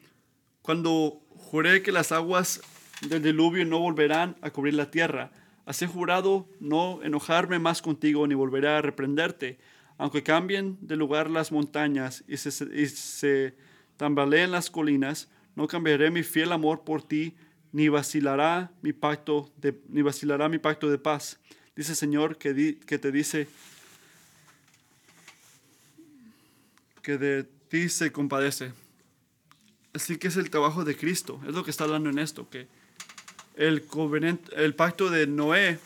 Speaker 1: cuando juré que las aguas del diluvio no volverán a cubrir la tierra. Así jurado no enojarme más contigo ni volveré a reprenderte, aunque cambien de lugar las montañas y se, y se tambaleen las colinas, no cambiaré mi fiel amor por ti, ni vacilará mi pacto de, ni vacilará mi pacto de paz. Dice el Señor que, di, que te dice que de ti se compadece. Así que es el trabajo de Cristo, es lo que está hablando en esto, que el, el pacto de Noé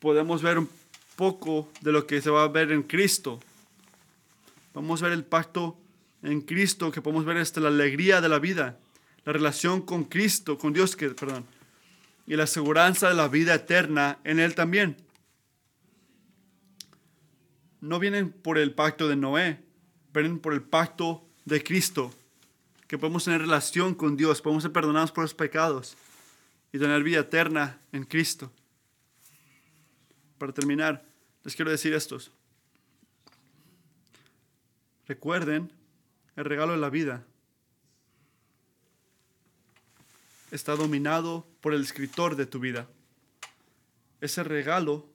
Speaker 1: podemos ver un poco de lo que se va a ver en Cristo. Vamos a ver el pacto en Cristo, que podemos ver esta, la alegría de la vida, la relación con Cristo, con Dios, que, perdón, y la aseguranza de la vida eterna en Él también. No vienen por el pacto de Noé, vienen por el pacto de Cristo, que podemos tener relación con Dios, podemos ser perdonados por los pecados y tener vida eterna en Cristo. Para terminar, les quiero decir estos. Recuerden el regalo de la vida. Está dominado por el escritor de tu vida. Ese regalo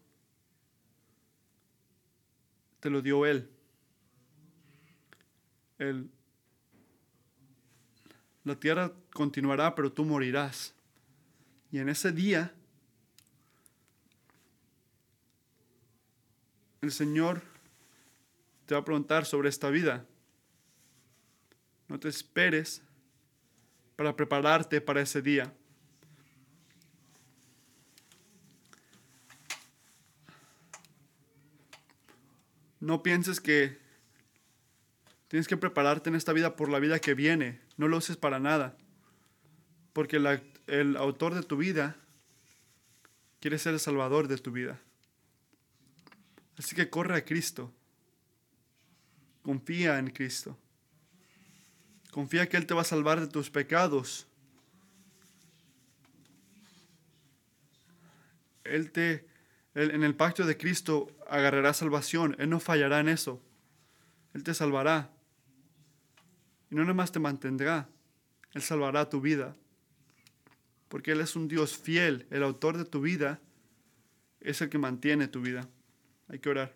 Speaker 1: te lo dio Él. El, la tierra continuará, pero tú morirás. Y en ese día, el Señor te va a preguntar sobre esta vida. No te esperes para prepararte para ese día. No pienses que tienes que prepararte en esta vida por la vida que viene. No lo uses para nada. Porque el autor de tu vida quiere ser el salvador de tu vida. Así que corre a Cristo. Confía en Cristo. Confía que Él te va a salvar de tus pecados. Él te, en el pacto de Cristo agarrará salvación. Él no fallará en eso. Él te salvará. Y no nada más te mantendrá. Él salvará tu vida porque Él es un Dios fiel, el autor de tu vida es el que mantiene tu vida. Hay que orar.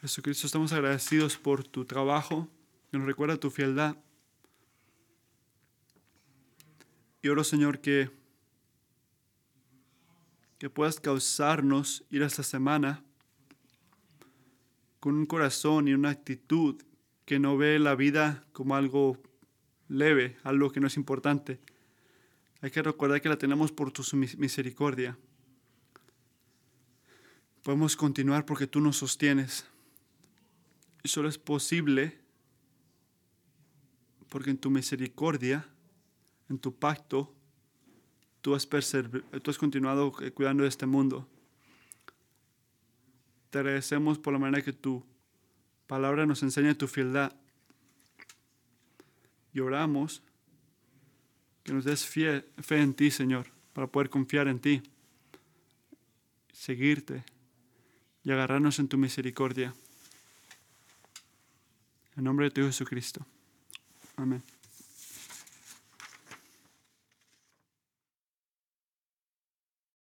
Speaker 1: Jesucristo, estamos agradecidos por tu trabajo, nos recuerda tu fieldad. Y oro, Señor, que, que puedas causarnos ir a esta semana con un corazón y una actitud que no ve la vida como algo leve, algo que no es importante. Hay que recordar que la tenemos por tu misericordia. Podemos continuar porque tú nos sostienes. Y solo es posible porque en tu misericordia, en tu pacto, tú has, tú has continuado cuidando de este mundo. Te agradecemos por la manera que tú palabra nos enseña tu fieldad. Y oramos que nos des fe en ti, Señor, para poder confiar en ti, seguirte y agarrarnos en tu misericordia. En nombre de tu Jesucristo. Amén.